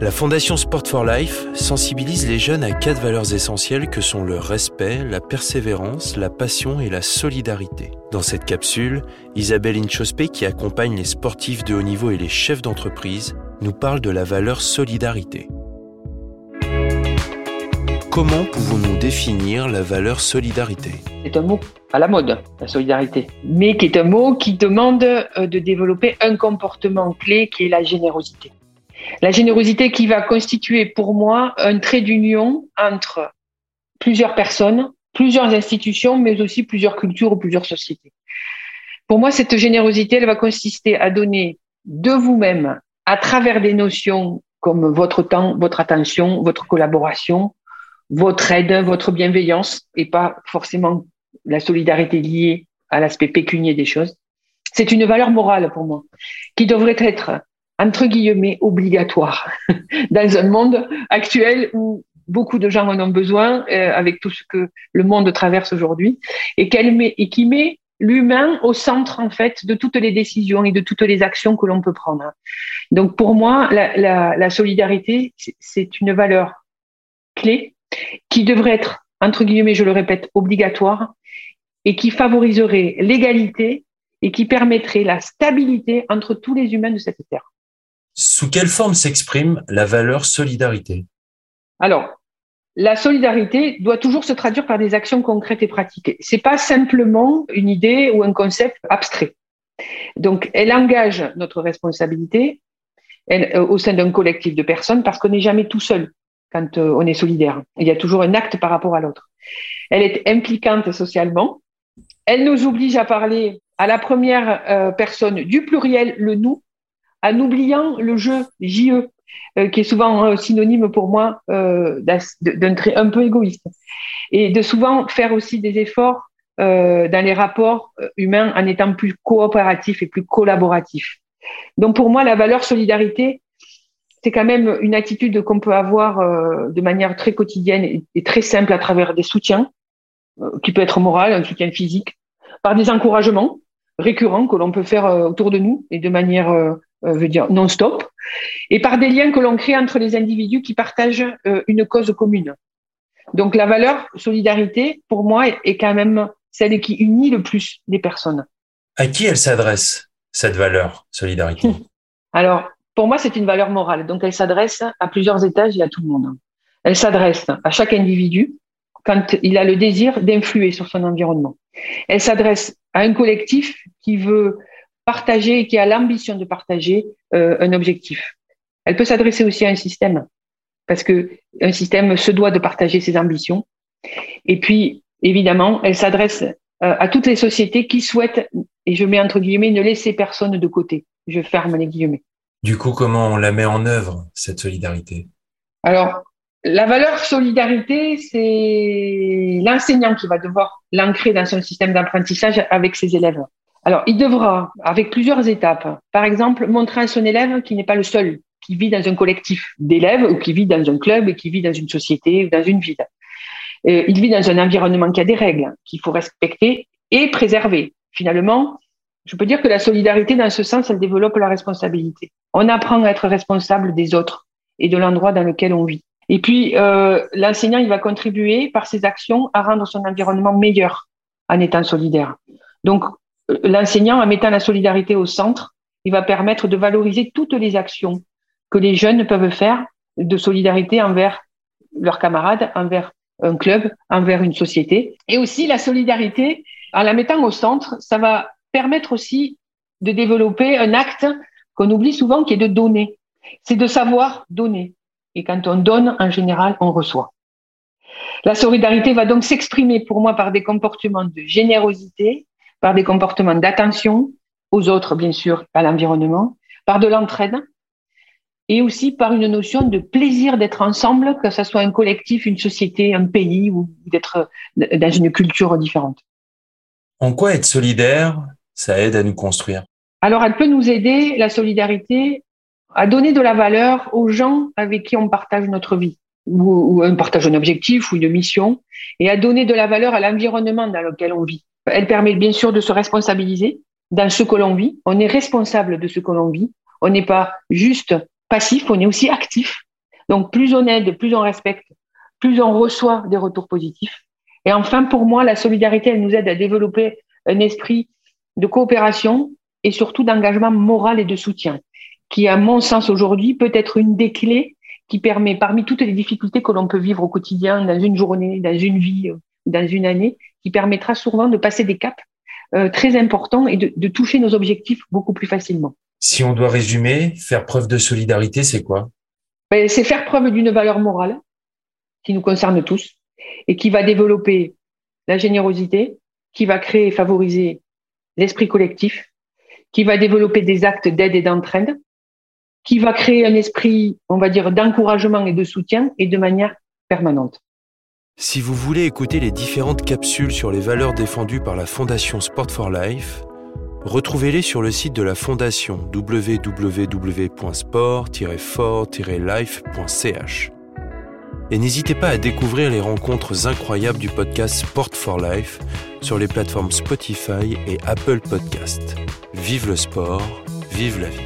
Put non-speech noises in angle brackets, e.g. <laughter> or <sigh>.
La Fondation Sport for Life sensibilise les jeunes à quatre valeurs essentielles que sont le respect, la persévérance, la passion et la solidarité. Dans cette capsule, Isabelle Inchospé, qui accompagne les sportifs de haut niveau et les chefs d'entreprise, nous parle de la valeur solidarité. Comment pouvons-nous définir la valeur solidarité? C'est un mot à la mode, la solidarité, mais qui est un mot qui demande euh, de développer un comportement clé qui est la générosité. La générosité qui va constituer pour moi un trait d'union entre plusieurs personnes, plusieurs institutions, mais aussi plusieurs cultures ou plusieurs sociétés. Pour moi, cette générosité, elle va consister à donner de vous-même, à travers des notions comme votre temps, votre attention, votre collaboration, votre aide, votre bienveillance, et pas forcément la solidarité liée à l'aspect pécunier des choses. C'est une valeur morale pour moi, qui devrait être entre guillemets, obligatoire <laughs> dans un monde actuel où beaucoup de gens en ont besoin, euh, avec tout ce que le monde traverse aujourd'hui, et, qu'elle met, et qui met l'humain au centre, en fait, de toutes les décisions et de toutes les actions que l'on peut prendre. Donc, pour moi, la, la, la solidarité, c'est une valeur clé qui devrait être, entre guillemets, je le répète, obligatoire et qui favoriserait l'égalité et qui permettrait la stabilité entre tous les humains de cette terre. Sous quelle forme s'exprime la valeur solidarité? Alors, la solidarité doit toujours se traduire par des actions concrètes et pratiques. C'est pas simplement une idée ou un concept abstrait. Donc, elle engage notre responsabilité euh, au sein d'un collectif de personnes parce qu'on n'est jamais tout seul quand euh, on est solidaire. Il y a toujours un acte par rapport à l'autre. Elle est impliquante socialement. Elle nous oblige à parler à la première euh, personne du pluriel, le nous, en oubliant le jeu JE, euh, qui est souvent euh, synonyme pour moi euh, d'un trait un peu égoïste, et de souvent faire aussi des efforts dans les rapports humains en étant plus coopératifs et plus collaboratifs. Donc pour moi, la valeur solidarité, c'est quand même une attitude qu'on peut avoir de manière très quotidienne et, très simple à travers des soutiens, qui peut être moral, un soutien physique, par des encouragements récurrents que l'on peut faire autour de nous et de manière euh, veut dire non-stop, et par des liens que l'on crée entre les individus qui partagent euh, une cause commune. Donc la valeur solidarité, pour moi, est quand même celle qui unit le plus les personnes. À qui elle s'adresse, cette valeur solidarité? <laughs> Alors, pour moi, c'est une valeur morale. Donc elle s'adresse à plusieurs étages et à tout le monde. Elle s'adresse à chaque individu quand il a le désir d'influer sur son environnement. Elle s'adresse à un collectif qui veut partager et qui a l'ambition de partager euh, un objectif. Elle peut s'adresser aussi à un système parce que un système se doit de partager ses ambitions. Et puis, évidemment, elle s'adresse euh, à toutes les sociétés qui souhaitent, et je mets entre guillemets, ne laisser personne de côté. Je ferme les guillemets. Du coup, comment on la met en œuvre, cette solidarité? Alors, la valeur solidarité, c'est l'enseignant qui va devoir l'ancrer dans son système d'apprentissage avec ses élèves. Alors, il devra, avec plusieurs étapes, par exemple, montrer à son élève qu'il n'est pas le seul qui vit dans un collectif d'élèves ou qui vit dans un club, qui vit dans une société ou dans une ville. Euh, il vit dans un environnement qui a des règles qu'il faut respecter et préserver. Finalement, je peux dire que la solidarité, dans ce sens, elle développe la responsabilité. On apprend à être responsable des autres et de l'endroit dans lequel on vit. Et puis, euh, l'enseignant, il va contribuer par ses actions à rendre son environnement meilleur en étant solidaire. Donc, l'enseignant, en mettant la solidarité au centre, il va permettre de valoriser toutes les actions que les jeunes peuvent faire de solidarité envers leurs camarades, envers un club, envers une société. Et aussi la solidarité, en la mettant au centre, ça va permettre aussi de développer un acte qu'on oublie souvent qui est de donner. C'est de savoir donner. Et quand on donne, en général, on reçoit. La solidarité va donc s'exprimer pour moi par des comportements de générosité, par des comportements d'attention aux autres, bien sûr, à l'environnement, par de l'entraide et aussi par une notion de plaisir d'être ensemble, que ce soit un collectif, une société, un pays ou d'être dans une culture différente. En quoi être solidaire, ça aide à nous construire? Alors, elle peut nous aider, la solidarité, à donner de la valeur aux gens avec qui on partage notre vie, ou, ou on partage un objectif ou une mission, et à donner de la valeur à l'environnement dans lequel on vit. Elle permet bien sûr de se responsabiliser dans ce que l'on vit. On est responsable de ce que l'on vit. On n'est pas juste passif, on est aussi actif Donc, plus on aide, plus on respecte, plus on reçoit des retours positifs. Et enfin, pour moi, la solidarité, elle nous aide à développer un esprit de coopération et surtout d'engagement moral et de soutien, qui, à mon sens aujourd'hui, peut être une des clés qui permet, parmi toutes les difficultés que l'on peut vivre au quotidien, dans une journée, dans une vie, dans une année, qui permettra souvent de passer des caps euh, très importants et de, de toucher nos objectifs beaucoup plus facilement. Si on doit résumer, faire preuve de solidarité, c'est quoi? Ben, C'est faire preuve d'une valeur morale qui nous concerne tous et qui va développer la générosité, qui va créer et favoriser l'esprit collectif, qui va développer des actes d'aide et d'entraide, qui va créer un esprit, on va dire, d'encouragement et de soutien et de manière permanente. Si vous voulez écouter les différentes capsules sur les valeurs défendues par la Fondation Sport for Life, retrouvez-les sur le site de la Fondation www.sport-for-life.ch. Et n'hésitez pas à découvrir les rencontres incroyables du podcast Sport for Life sur les plateformes Spotify et Apple Podcast. Vive le sport, vive la vie.